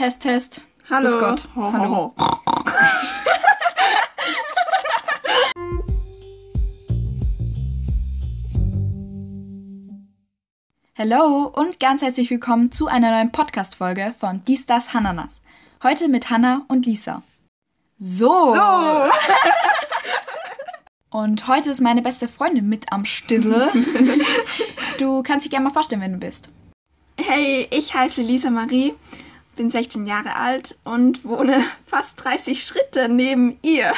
Test, Test. Hallo. Grüß Gott. Ho, ho, Hallo. ho. Hallo und ganz herzlich willkommen zu einer neuen Podcast-Folge von Dies, Das, Hananas. Heute mit Hanna und Lisa. So. So. Und heute ist meine beste Freundin mit am Stissel. du kannst dich gerne mal vorstellen, wenn du bist. Hey, ich heiße Lisa Marie, bin 16 Jahre alt und wohne fast 30 Schritte neben ihr.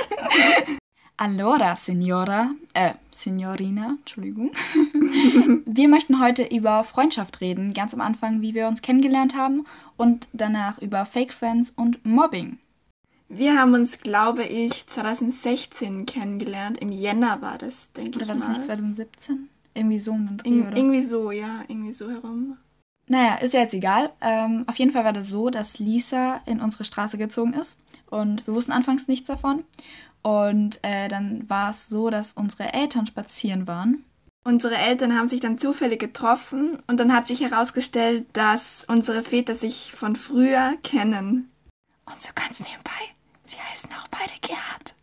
Allora, Signora, äh, Signorina, Entschuldigung. wir möchten heute über Freundschaft reden, ganz am Anfang, wie wir uns kennengelernt haben und danach über Fake Friends und Mobbing. Wir haben uns, glaube ich, 2016 kennengelernt. Im Jänner war das, denke Oder ich war das mal. nicht 2017? Irgendwie so um den Dreh, Ir oder? irgendwie so, ja, irgendwie so herum. Naja, ist ja jetzt egal. Ähm, auf jeden Fall war das so, dass Lisa in unsere Straße gezogen ist und wir wussten anfangs nichts davon. Und äh, dann war es so, dass unsere Eltern spazieren waren. Unsere Eltern haben sich dann zufällig getroffen und dann hat sich herausgestellt, dass unsere Väter sich von früher kennen. Und so ganz nebenbei, sie heißen auch beide Gerhard.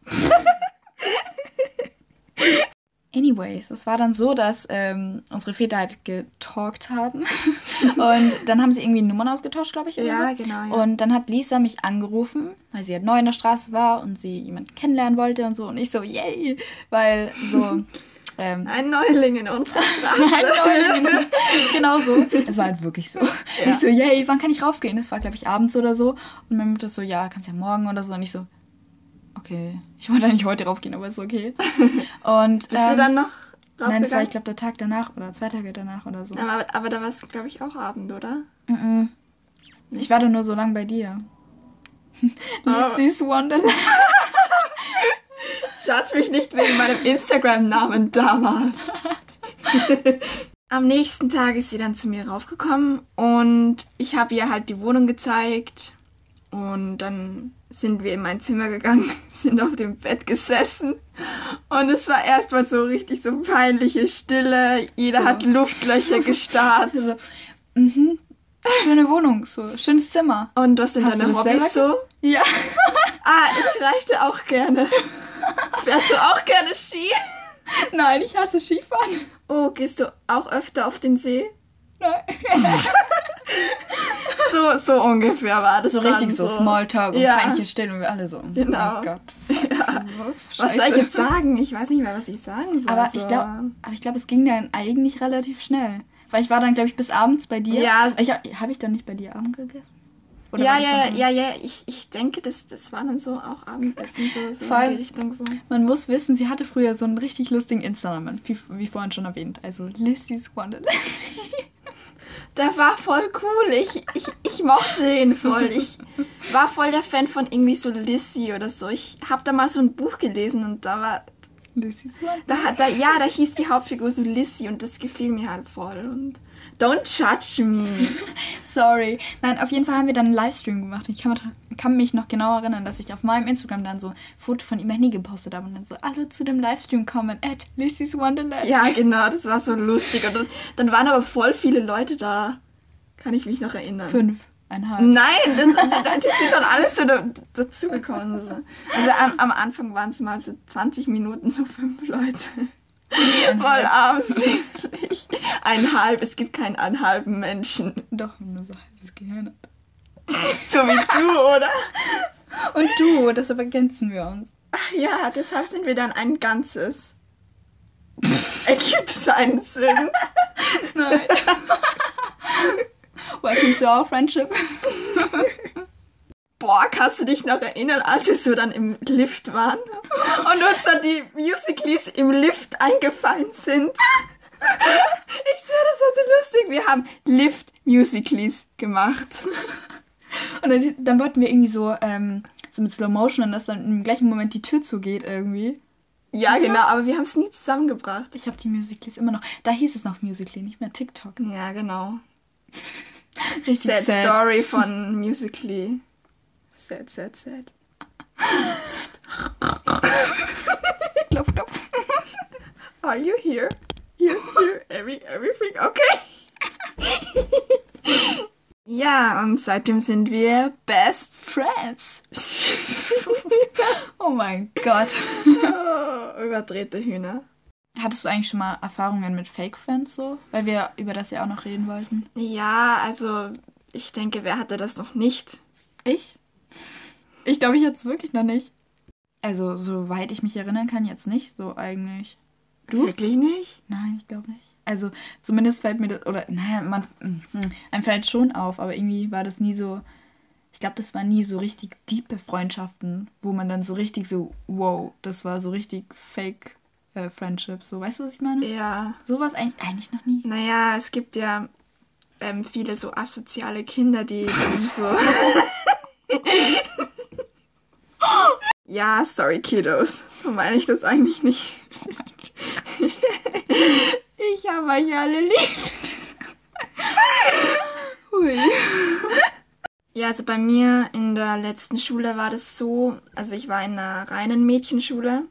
Anyways, es war dann so, dass ähm, unsere Väter halt getalkt haben. und dann haben sie irgendwie Nummern ausgetauscht, glaube ich. Ja, so. genau, ja. Und dann hat Lisa mich angerufen, weil sie halt neu in der Straße war und sie jemanden kennenlernen wollte und so. Und ich so, yay! Weil so. Ähm, Ein Neuling in unserer Straße. Ein Neuling. genau so. Es war halt wirklich so. Ja. Ich so, yay, wann kann ich raufgehen? Das war, glaube ich, abends oder so. Und meine Mutter so, ja, kannst ja morgen oder so. Und ich so, okay. Ich wollte eigentlich heute raufgehen, aber ist okay. Und, Bist ähm, du dann noch Nein, das war, ich glaube, der Tag danach oder zwei Tage danach oder so. aber, aber da war es, glaube ich, auch Abend, oder? Mhm. Ich war doch nur so lang bei dir. Oh. Lucy's Wonderland. Judge mich nicht wegen meinem Instagram-Namen damals. Am nächsten Tag ist sie dann zu mir raufgekommen und ich habe ihr halt die Wohnung gezeigt. Und dann sind wir in mein Zimmer gegangen, sind auf dem Bett gesessen. Und es war erstmal so richtig so peinliche Stille. Jeder So. hat Luftlöcher gestarrt. Also, mhm. Schöne Wohnung, so. Schönes Zimmer. Und was sind Hast deine Hobbys so? Ja. Ah, ich reite auch gerne. Fährst du auch gerne Ski? Nein, ich hasse Skifahren. Oh, gehst du auch öfter auf den See? Nein. So, so ungefähr war das So dann richtig so, Smalltalk und Ja. peinliche Stellen und wir alle so. Genau. Oh Gott. Was soll ich jetzt sagen? Ich weiß nicht mehr, was ich sagen soll. Aber so. ich glaube, glaube, es ging dann eigentlich relativ schnell. Weil ich war dann, glaube ich, bis abends bei dir. Ja. Ich, habe ich dann nicht bei dir Abend gegessen? Oder Ja, ja, ja, ja, ich, ich denke, das, das war dann so auch Abendessen, so, so Vor in die Richtung so. Man muss wissen, sie hatte früher so einen richtig lustigen Insta-Namen, wie, wie vorhin schon erwähnt. Also Lissy's Wonderland. Der war voll cool. Ich, ich, ich mochte ihn voll. Ich war voll der Fan von irgendwie so Lissy oder so. Ich habe da mal so ein Buch gelesen und da war, Lissy's Wonderland. da, da, ja, da hieß die Hauptfigur so Lissy und das gefiel mir halt voll. Und don't judge me. Sorry. Nein, auf jeden Fall haben wir dann einen Livestream gemacht. Ich kann, mich- kann mich noch genau erinnern, dass ich auf meinem Instagram dann so ein Foto von ihm nie gepostet habe und dann so, alle zu dem Livestream kommen, at Lissy's Wonderland. Ja, genau, das war so lustig. Und dann, dann waren aber voll viele Leute da. Kann ich mich noch erinnern. Fünf. Einhalb. Nein, das, das, die sind dann alles so da, dazugekommen. So. Also am, am Anfang waren es mal so 20 Minuten, so fünf Leute. Voll armselig. Einhalb, es gibt keinen einhalben Menschen. Doch, nur so halbes Gehirn. So wie du, oder? Und du, deshalb ergänzen wir uns. Ach ja, deshalb sind wir dann ein Ganzes. Ergibt es einen Sinn? Nein. Welcome to our friendship. Boah, kannst du dich noch erinnern, als wir so dann im Lift waren und uns dann die Musicals im Lift eingefallen sind? Ich schwöre, das war so lustig. Wir haben Lift-Musicals gemacht. Und dann, dann wollten wir irgendwie so, ähm, so mit Slow Motion und dass dann im gleichen Moment die Tür zugeht irgendwie. Ja, So. genau, aber wir haben es nie zusammengebracht. Ich habe die Musicals immer noch. Da hieß es noch Musically, nicht mehr TikTok. Ja, genau. Richtig Sad, sad. Story von Musically. Sad, sad, sad. Klopf, klopf. Are you here? Here, here, every, everything, okay? Ja, und seitdem sind wir Best Friends. oh mein Gott. oh, überdrehte Hühner. Hattest du eigentlich schon mal Erfahrungen mit Fake Friends so? Weil wir über das ja auch noch reden wollten. Ja, also ich denke, wer hatte das noch nicht? Ich? Ich glaube, ich es wirklich noch nicht. Also, soweit ich mich erinnern kann, jetzt nicht. So eigentlich. Du? Wirklich nicht? Nein, ich glaube nicht. Also, zumindest fällt mir das, oder, naja, man, hm, einem fällt schon auf, aber irgendwie war das nie so, ich glaube, das waren nie so richtig diepe Freundschaften, wo man dann so richtig so, wow, das war so richtig fake äh, Friendship. So, weißt du, was ich meine? Ja. Sowas eigentlich, eigentlich noch nie. Naja, es gibt ja ähm, viele so asoziale Kinder, die so. ja, sorry, Kiddos. So meine ich das eigentlich nicht. ich habe euch alle lieb. Hui. Ja, also bei mir in der letzten Schule war das so, also ich war in einer reinen Mädchenschule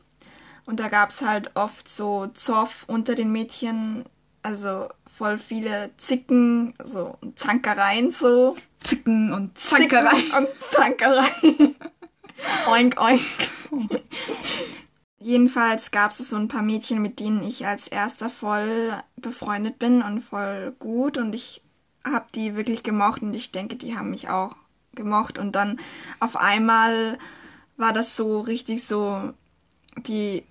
und da gab es halt oft so Zoff unter den Mädchen, also voll viele Zicken, so Zankereien so. Zicken und Zankereien. Zicken und Zankereien. Oink, oink. Jedenfalls gab es so ein paar Mädchen, mit denen ich als erster voll befreundet bin und voll gut und ich habe die wirklich gemocht und ich denke, die haben mich auch gemocht und dann auf einmal war das so richtig so die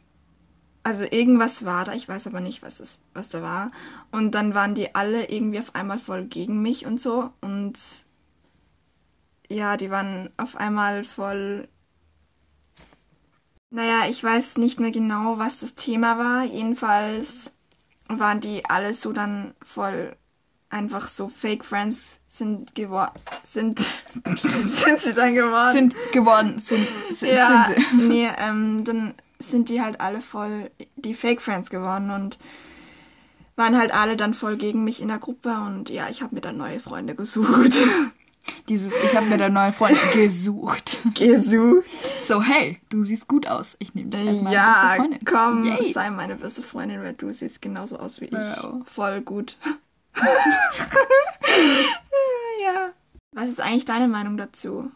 also irgendwas war da, ich weiß aber nicht, was, es, was da war. Und dann waren die alle irgendwie auf einmal voll gegen mich und so. Und ja, die waren auf einmal voll. Naja, ich weiß nicht mehr genau, was das Thema war. Jedenfalls waren die alle so dann voll einfach so Fake Friends sind geworden. Sind, sind sie dann geworden? Sind geworden, sind, sind, ja, sind sie. Nee, ähm, dann sind die halt alle voll die Fake Friends geworden und waren halt alle dann voll gegen mich in der Gruppe und ja, ich habe mir dann neue Freunde gesucht. Dieses, ich habe mir dann neue Freunde gesucht. Gesucht. So, hey, du siehst gut aus. Ich nehme dich als meine ja, beste Freundin. komm, Yay. sei meine beste Freundin, weil du siehst genauso aus wie ich. Wow. Voll gut. ja. Was ist eigentlich deine Meinung dazu?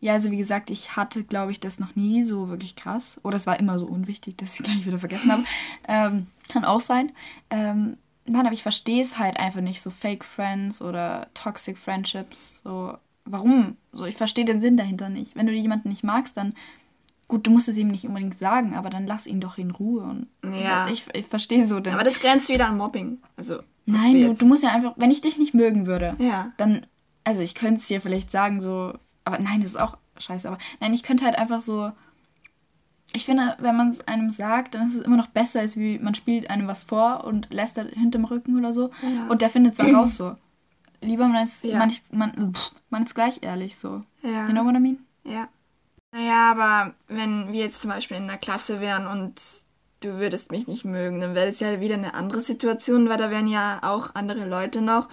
Ja, also wie gesagt, ich hatte, glaube ich, das noch nie so wirklich krass. Oder es war immer so unwichtig, dass ich gleich wieder vergessen habe. Ähm, kann auch sein. Ähm, nein, aber ich verstehe es halt einfach nicht. So Fake Friends oder Toxic Friendships. So, warum? So, ich verstehe den Sinn dahinter nicht. Wenn du jemanden nicht magst, dann. Gut, du musst es ihm nicht unbedingt sagen, aber dann lass ihn doch in Ruhe. Und Ja. ich, ich verstehe so den. Aber das grenzt wieder an Mobbing. Also, Nein, du, du musst ja einfach, wenn ich dich nicht mögen würde, Ja. dann, also ich könnte es dir vielleicht sagen, so, aber nein, das ist auch scheiße, aber nein, ich könnte halt einfach so, ich finde, wenn man es einem sagt, dann ist es immer noch besser, als wie man spielt einem was vor und lässt da hinterm Rücken oder so Ja. und der findet es dann raus so. Lieber man ist, Ja. man, man, man ist gleich ehrlich so. Ja. You know what I mean? Ja. Naja, aber wenn wir jetzt zum Beispiel in einer Klasse wären und du würdest mich nicht mögen, dann wäre es ja wieder eine andere Situation, weil da wären ja auch andere Leute noch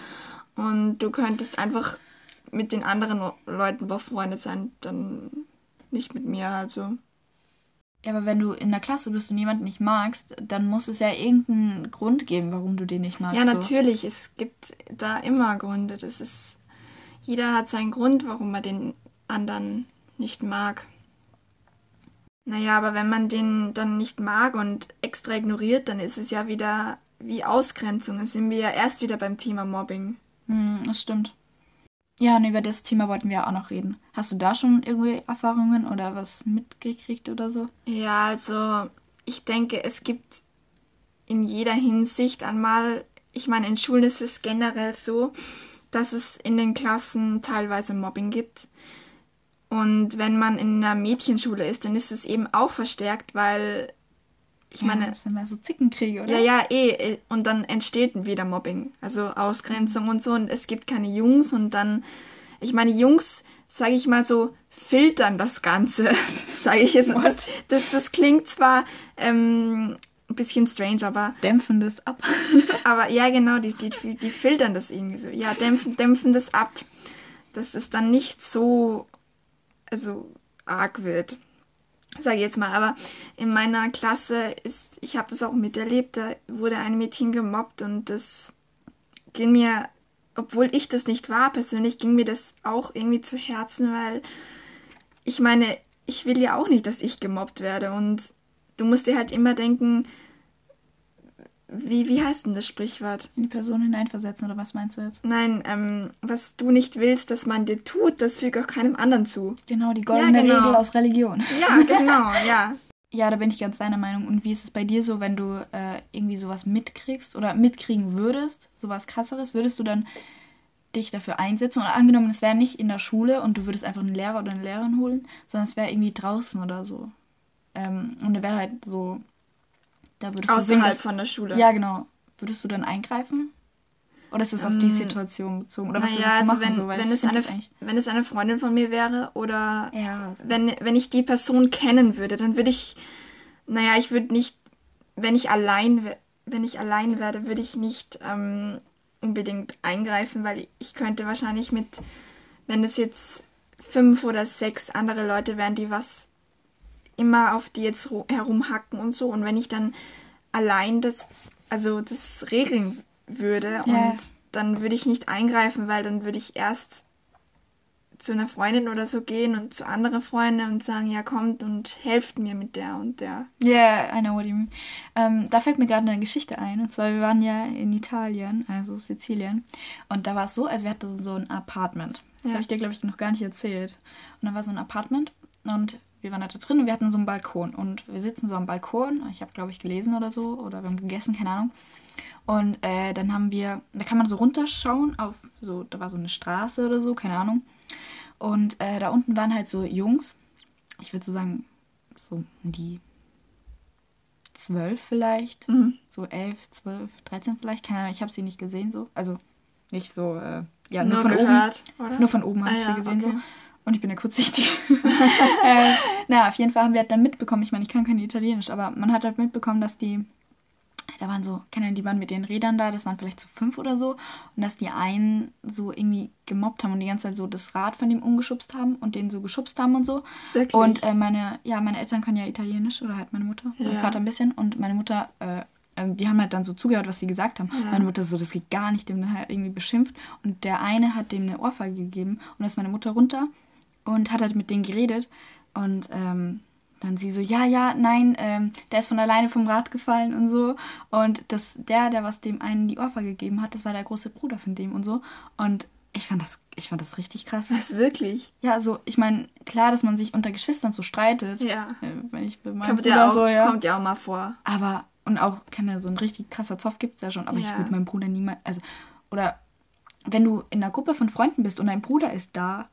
und du könntest einfach mit den anderen Leuten befreundet sein, dann nicht mit mir, also. Ja, aber wenn du in der Klasse bist und jemanden nicht magst, dann muss es ja irgendeinen Grund geben, warum du den nicht magst. Ja, so. natürlich, es gibt da immer Gründe. Das ist. Jeder hat seinen Grund, warum er den anderen nicht mag. Naja, aber wenn man den dann nicht mag und extra ignoriert, dann ist es ja wieder wie Ausgrenzung. Da sind wir ja erst wieder beim Thema Mobbing. Hm, das stimmt. Ja, und über das Thema wollten wir auch noch reden. Hast du da schon irgendwie Erfahrungen oder was mitgekriegt oder so? Ja, also ich denke, es gibt in jeder Hinsicht einmal, ich meine, in Schulen ist es generell so, dass es in den Klassen teilweise Mobbing gibt. Und wenn man in einer Mädchenschule ist, dann ist es eben auch verstärkt, weil ich meine, das sind mehr so Zickenkriege, oder? ja, ja, eh, eh, und dann entsteht wieder Mobbing, also Ausgrenzung und so, und es gibt keine Jungs und dann, ich meine, Jungs, sage ich mal so, filtern das Ganze, sage ich jetzt. Das, das, das klingt zwar ähm, ein bisschen strange, aber, Dämpfen das ab. aber ja, genau, die, die, die filtern das irgendwie so, ja, dämpfen, dämpfen das ab, dass es dann nicht so, also arg wird sage jetzt mal, aber in meiner Klasse ist, ich habe das auch miterlebt, da wurde ein Mädchen gemobbt und das ging mir obwohl ich das nicht war, persönlich ging mir das auch irgendwie zu Herzen, weil ich meine, ich will ja auch nicht, dass ich gemobbt werde. Und du musst dir halt immer denken, wie, wie heißt denn das Sprichwort? In die Person hineinversetzen oder was meinst du jetzt? Nein, ähm, was du nicht willst, dass man dir tut, das füge auch keinem anderen zu. Genau, die goldene ja, genau. Regel aus Religion. Ja, genau, ja. Ja, da bin ich ganz deiner Meinung. Und wie ist es bei dir so, wenn du äh, irgendwie sowas mitkriegst oder mitkriegen würdest, sowas krasseres, würdest du dann dich dafür einsetzen? Oder angenommen, es wäre nicht in der Schule und du würdest einfach einen Lehrer oder eine Lehrerin holen, sondern es wäre irgendwie draußen oder so. Ähm, und da wäre halt so, da würdest Außerhalb du sehen, dass, von der Schule. Ja, genau. Würdest du dann eingreifen? Oder ist das auf die ähm, Situation bezogen? Oder was naja, also machen, wenn, so, wenn, es eine, wenn es eine Freundin von mir wäre oder ja. wenn, wenn ich die Person kennen würde, dann würde ich, naja, ich würde nicht, wenn ich allein, wenn ich allein werde, würde ich nicht ähm, unbedingt eingreifen, weil ich könnte wahrscheinlich mit, wenn es jetzt fünf oder sechs andere Leute wären, die was immer auf die jetzt herumhacken und so, und wenn ich dann allein das, also das regeln würde ja. und dann würde ich nicht eingreifen, weil dann würde ich erst zu einer Freundin oder so gehen und zu anderen Freunden und sagen, ja kommt und helft mir mit der und der. Ja, yeah, I know what you mean. Ähm, da fällt mir gerade eine Geschichte ein. Und zwar, wir waren ja in Italien, also Sizilien. Und da war es so, also wir hatten so ein Apartment. Das ja. habe ich dir, glaube ich, noch gar nicht erzählt. Und da war so ein Apartment und wir waren da drin und wir hatten so einen Balkon. Und wir sitzen so am Balkon. Ich habe, glaube ich, gelesen oder so. Oder wir haben gegessen, keine Ahnung. Und äh, dann haben wir, da kann man so runterschauen auf so, da war so eine Straße oder so, keine Ahnung. Und äh, da unten waren halt so Jungs, ich würde so sagen, so die zwölf vielleicht, mhm. so elf, zwölf, dreizehn vielleicht, keine Ahnung, ich habe sie nicht gesehen so, also nicht so, äh, ja, nur, nur von gehört, oben, oder? nur von oben habe ah, ich sie ja, gesehen okay. so. Und ich bin ja kurzsichtig. äh, naja, auf jeden Fall haben wir halt dann mitbekommen, ich meine, ich kann kein Italienisch, aber man hat halt mitbekommen, dass die da waren so, kennen die waren mit den Rädern da, das waren vielleicht so fünf oder so. Und dass die einen so irgendwie gemobbt haben und die ganze Zeit so das Rad von dem umgeschubst haben und den so geschubst haben und so. Wirklich? Und äh, meine, ja, meine Eltern können ja Italienisch oder halt meine Mutter, ja. mein Vater ein bisschen. Und meine Mutter, äh, ähm, die haben halt dann so zugehört, was sie gesagt haben. Ja. Meine Mutter so, das geht gar nicht, dem dann halt irgendwie beschimpft. Und der eine hat dem eine Ohrfeige gegeben und da ist meine Mutter runter und hat halt mit denen geredet. Und ähm, dann sie so, ja, ja, nein, ähm, der ist von alleine vom Rad gefallen und so. Und das, der, der was dem einen die Ohrfeige gegeben hat, das war der große Bruder von dem und so. Und ich fand das, ich fand das richtig krass. Was, wirklich? Ja, also ich meine, klar, dass man sich unter Geschwistern so streitet. Ja. Äh, wenn ich mit meinem kommt Bruder ja auch, so, ja. Kommt ja auch mal vor. Aber, und auch, kann ja so ein richtig krasser Zoff gibt es ja schon, aber ja. ich würde meinem Bruder niemals, also, oder wenn du in einer Gruppe von Freunden bist und dein Bruder ist da,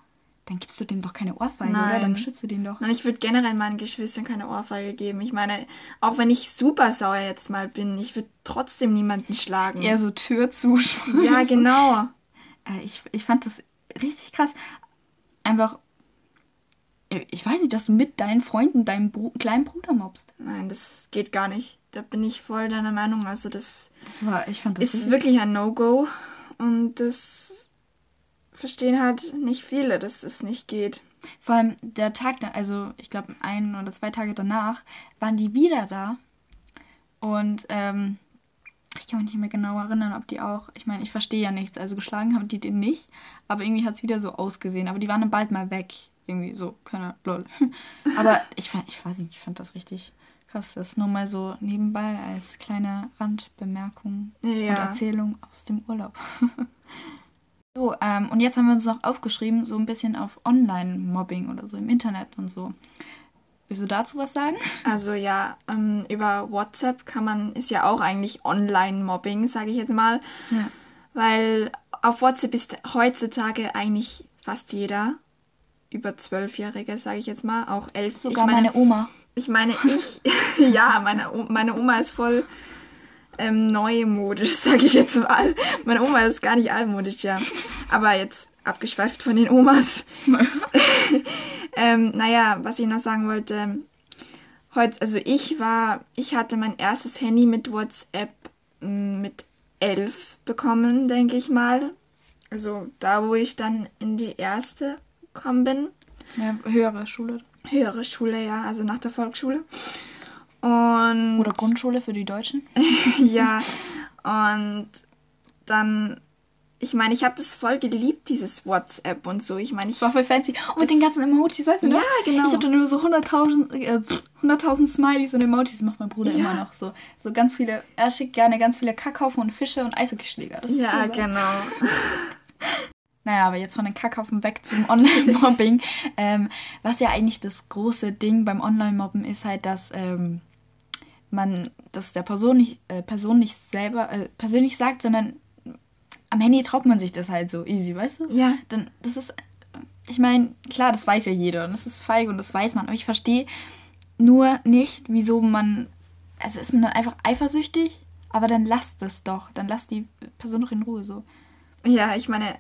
dann gibst du dem doch keine Ohrfeige, Nein. oder? Dann beschützt du den doch. Nein, ich würde generell meinen Geschwistern keine Ohrfeige geben. Ich meine, auch wenn ich super sauer jetzt mal bin, ich würde trotzdem niemanden schlagen. Eher so Tür zuschmeißen. Ja, genau. Äh, ich, ich fand das richtig krass. Einfach, äh, ich weiß nicht, dass du mit deinen Freunden deinen Bro kleinen Bruder mobst. Nein, das geht gar nicht. Da bin ich voll deiner Meinung. Also das, das war, ich fand das ist wirklich ein No-Go. Und das verstehen halt nicht viele, dass es nicht geht. Vor allem der Tag, also ich glaube ein oder zwei Tage danach, waren die wieder da. Und ähm, ich kann mich nicht mehr genau erinnern, ob die auch, ich meine, ich verstehe ja nichts, also geschlagen haben die den nicht, aber irgendwie hat es wieder so ausgesehen. Aber die waren dann bald mal weg. Irgendwie so, keine lol. aber ich, ich weiß nicht, ich fand das richtig krass. Das nur mal so nebenbei als kleine Randbemerkung ja. und Erzählung aus dem Urlaub. So, ähm, und jetzt haben wir uns noch aufgeschrieben, so ein bisschen auf Online-Mobbing oder so im Internet und so. Willst du dazu was sagen? Also ja, ähm, über WhatsApp kann man, ist ja auch eigentlich Online-Mobbing, sage ich jetzt mal. Ja. Weil auf WhatsApp ist heutzutage eigentlich fast jeder über Zwölfjährige, sage ich jetzt mal, auch elf. Sogar meine, meine, Oma. Ich meine, ich, ja, meine, meine Oma ist voll ähm, neumodisch, sage ich jetzt mal. Meine Oma ist gar nicht altmodisch, ja. Aber jetzt abgeschweift von den Omas. ähm, naja, was ich noch sagen wollte. Heute, also ich war, ich hatte mein erstes Handy mit WhatsApp mm, mit elf bekommen, denke ich mal. Also da, wo ich dann in die erste gekommen bin. Ja, höhere Schule. Höhere Schule, ja, also nach der Volksschule. Und Oder Grundschule für die Deutschen? ja, und dann, ich meine, ich habe das voll geliebt, dieses WhatsApp und so. Ich meine, ich war voll fancy. Und mit den ganzen Emojis, weißt du Ja, noch? genau. Ich habe dann nur so 100.000 äh, 100.000 Smileys und Emojis. Das macht mein Bruder Ja. immer noch so. So ganz viele, er schickt gerne ganz viele Kackhaufen und Fische und Eishockeyschläger. Das ja, so. genau. Naja, aber jetzt von den Kackhaufen weg zum Online-Mobbing. ähm, was ja eigentlich das große Ding beim Online-Mobben ist halt, dass ähm, man das der Person nicht, äh, Person nicht selber äh, persönlich sagt, sondern am Handy traut man sich das halt so easy, weißt du? Ja. Dann, das ist, ich meine, klar, das weiß ja jeder und das ist feig und das weiß man, aber ich verstehe nur nicht, wieso man, also ist man dann einfach eifersüchtig, aber dann lasst es doch, dann lasst die Person doch in Ruhe so. Ja, ich meine,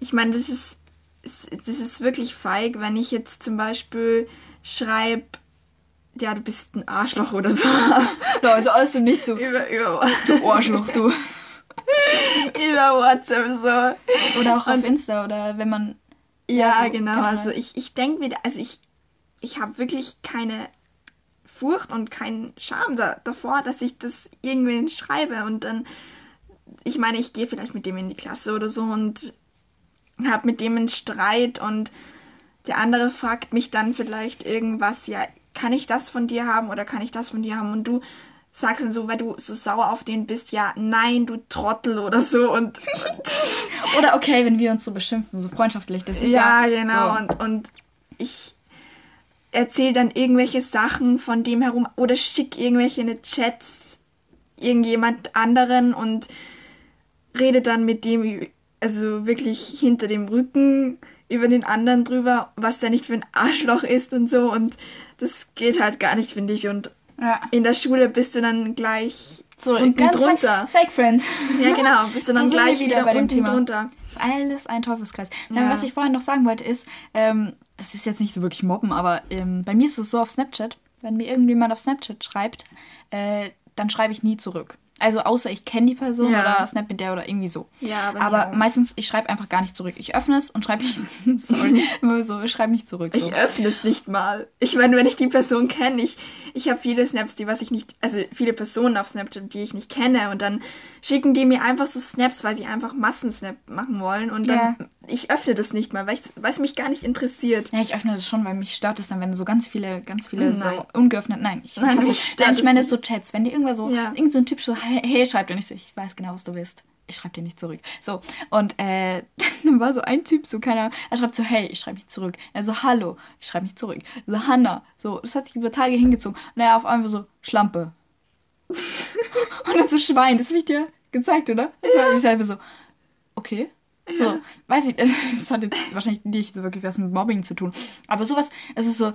ich meine, das ist, das ist wirklich feig, wenn ich jetzt zum Beispiel schreibe, ja, du bist ein Arschloch oder so. Also alles dem nicht so. über, über, Du Arschloch, du. über WhatsApp so. Oder auch auf Insta oder wenn man. Ja, Ja, so genau. Also ich, ich denke wieder, also ich, ich habe wirklich keine Furcht und keinen Scham da, davor, dass ich das irgendwen schreibe und dann, ich meine, ich gehe vielleicht mit dem in die Klasse oder so und habe mit dem einen Streit und der andere fragt mich dann vielleicht irgendwas, ja, kann ich das von dir haben oder kann ich das von dir haben und du sagst dann so, weil du so sauer auf den bist, ja, nein, du Trottel oder so und Oder okay, wenn wir uns so beschimpfen, so freundschaftlich. Das ist ja, ja, genau. So. Und, und ich erzähle dann irgendwelche Sachen von dem herum oder schick irgendwelche in Chats irgendjemand anderen und rede dann mit dem, also wirklich hinter dem Rücken über den anderen drüber, was der nicht für ein Arschloch ist und so. Und das geht halt gar nicht, finde ich. Und ja. in der Schule bist du dann gleich So, unten drunter. Fake Friend. Ja, genau, bist du dann gleich wieder wieder, bei dem Thema. drunter. Das ist alles ein Teufelskreis. Ja. Dann, was ich vorhin noch sagen wollte, ist, ähm, das ist jetzt nicht so wirklich mobben, aber ähm, bei mir ist es so auf Snapchat, wenn mir irgendjemand auf Snapchat schreibt, äh, dann schreibe ich nie zurück. Also außer ich kenne die Person Ja. oder snap mit der oder irgendwie so. Ja, mir aber auch. meistens, ich schreibe einfach gar nicht zurück. Ich öffne es und schreibe nicht, sorry, so, ich schreibe nicht zurück. So. Ich öffne es nicht mal. Ich meine, wenn ich die Person kenne, ich, ich habe viele Snaps, die was ich nicht, also viele Personen auf Snapchat, die ich nicht kenne und dann schicken die mir einfach so Snaps, weil sie einfach Massensnap machen wollen und dann Ja. Ich öffne das nicht mal, weil es mich gar nicht interessiert. Ja, ich öffne das schon, weil mich stört es dann, wenn so ganz viele, ganz viele Nein. so ungeöffnet. Nein, ich, Nein, nein, ich es meine nicht. so Chats, wenn dir irgendwer so, Ja. irgend so ein Typ so, hey, hey schreibt und ich so, ich weiß genau, was du willst. Ich schreibe dir nicht zurück. So, und äh, dann war so ein Typ, so keiner, er schreibt so, hey, ich schreibe nicht zurück. Er so, hallo, ich schreibe nicht zurück. So, Hanna, so, das hat sich über Tage hingezogen. Und er auf einmal so, Schlampe. und dann so Schwein, das habe ich dir gezeigt, oder? Das war ich selber so, okay. So, weiß ich, das hat jetzt wahrscheinlich nicht so wirklich was mit Mobbing zu tun. Aber sowas, es ist so,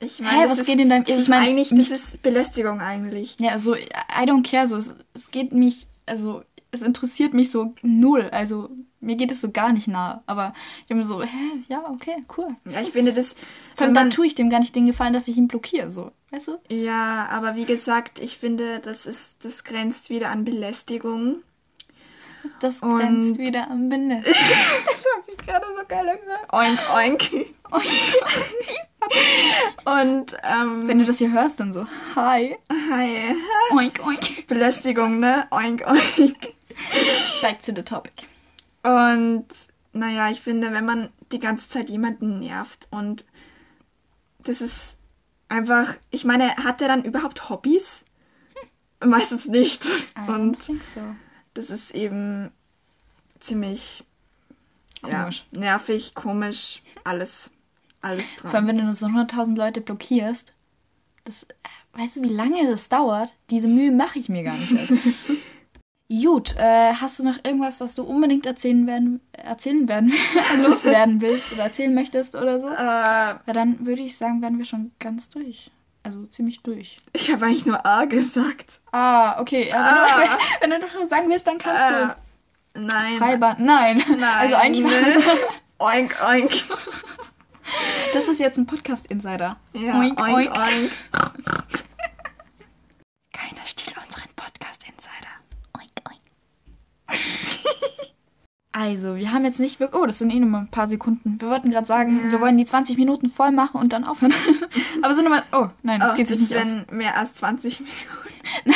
Ich Hä, meine, was das geht ist, in deinem- ich ist meine, eigentlich, mich- das ist Belästigung eigentlich. ja, so, I don't care, so, es, es geht mich, also, es interessiert mich so null, also, mir geht es so gar nicht nahe. Aber ich habe mir so, hä, ja, okay, cool. Ja, ich finde das, Vor allem dann tue ich dem gar nicht den Gefallen, dass ich ihn blockiere, so, weißt du? ja, aber wie gesagt, ich finde, das ist, das grenzt wieder an Belästigung. Das Und- grenzt wieder am Belästigung. das hört sich gerade so geil an. Oink, oink. Und, ähm, Wenn du das hier hörst, dann so, hi, hi, oink, oink. Belästigung, ne? Oink, oink. Back to the topic. Und naja, ich finde, wenn man die ganze Zeit jemanden nervt und das ist einfach, ich meine, hat er dann überhaupt Hobbys? Meistens nicht. I Und so. Das ist eben ziemlich Komisch. Ja, nervig, komisch, alles, alles Vor allem, dran. wenn du so 100.000 Leute blockierst, das, äh, weißt du, wie lange das dauert? Diese Mühe mache ich mir gar nicht erst. Gut, äh, hast du noch irgendwas, was du unbedingt erzählen werden, erzählen werden, loswerden willst oder erzählen möchtest oder so? Äh, Ja, dann würde ich sagen, wären wir schon ganz durch. Also ziemlich durch. ich habe eigentlich nur A gesagt. Ah, okay. Ah. wenn, du, wenn du noch sagen willst, dann kannst Äh, du. nein. Freibahn. Nein. Nein. Also eigentlich ne? Oink, oink. das ist jetzt ein Podcast-Insider. Ja, Oink, oink, oink. oink. Keiner stiehlt unseren Podcast-Insider. Oink, oink. Also, wir haben jetzt nicht wirklich. Oh, das sind eh nur mal ein paar Sekunden. Wir wollten gerade sagen, Ja. wir wollen die 20 Minuten voll machen und dann aufhören. Aber sind nochmal. Oh, nein, das Oh, geht sich das nicht aus. wären mehr als 20 Minuten.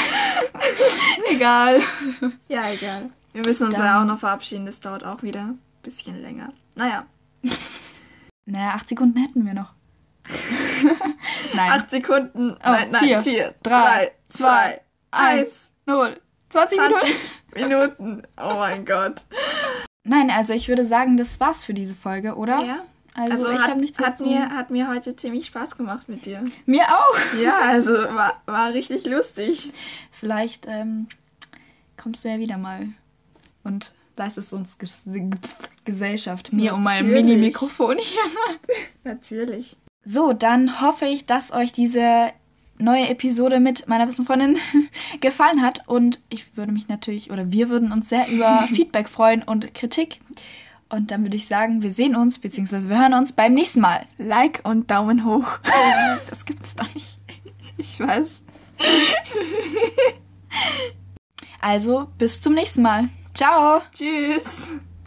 Egal. Ja, egal. Wir müssen uns Dann- ja auch noch verabschieden, das dauert auch wieder ein bisschen länger. Naja, Naja, acht Sekunden hätten wir noch. Nein. acht Sekunden. Oh, nein, nein, vier, vier, drei, drei, zwei, zwei, eins. Null. 20 Minuten. 20 Minuten. Oh mein Gott. Nein, also ich würde sagen, das war's für diese Folge, oder? Ja. Also, Also ich habe nichts hat, zu- mir, hat mir heute ziemlich Spaß gemacht mit dir. Mir auch. Ja, also war, war richtig lustig. Vielleicht ähm, kommst du ja wieder mal und leistest uns Ges Gesellschaft. Mir und meinem Natürlich. Mini-Mikrofon hier. Natürlich. So, dann hoffe ich, dass euch diese neue Episode mit meiner besten Freundin gefallen hat. Und ich würde mich natürlich, oder wir würden uns sehr über Feedback freuen und Kritik. Und dann würde ich sagen, wir sehen uns, beziehungsweise wir hören uns beim nächsten Mal. Like und Daumen hoch. Das gibt's da nicht. Ich weiß. Also, bis zum nächsten Mal. Ciao! Tschüss.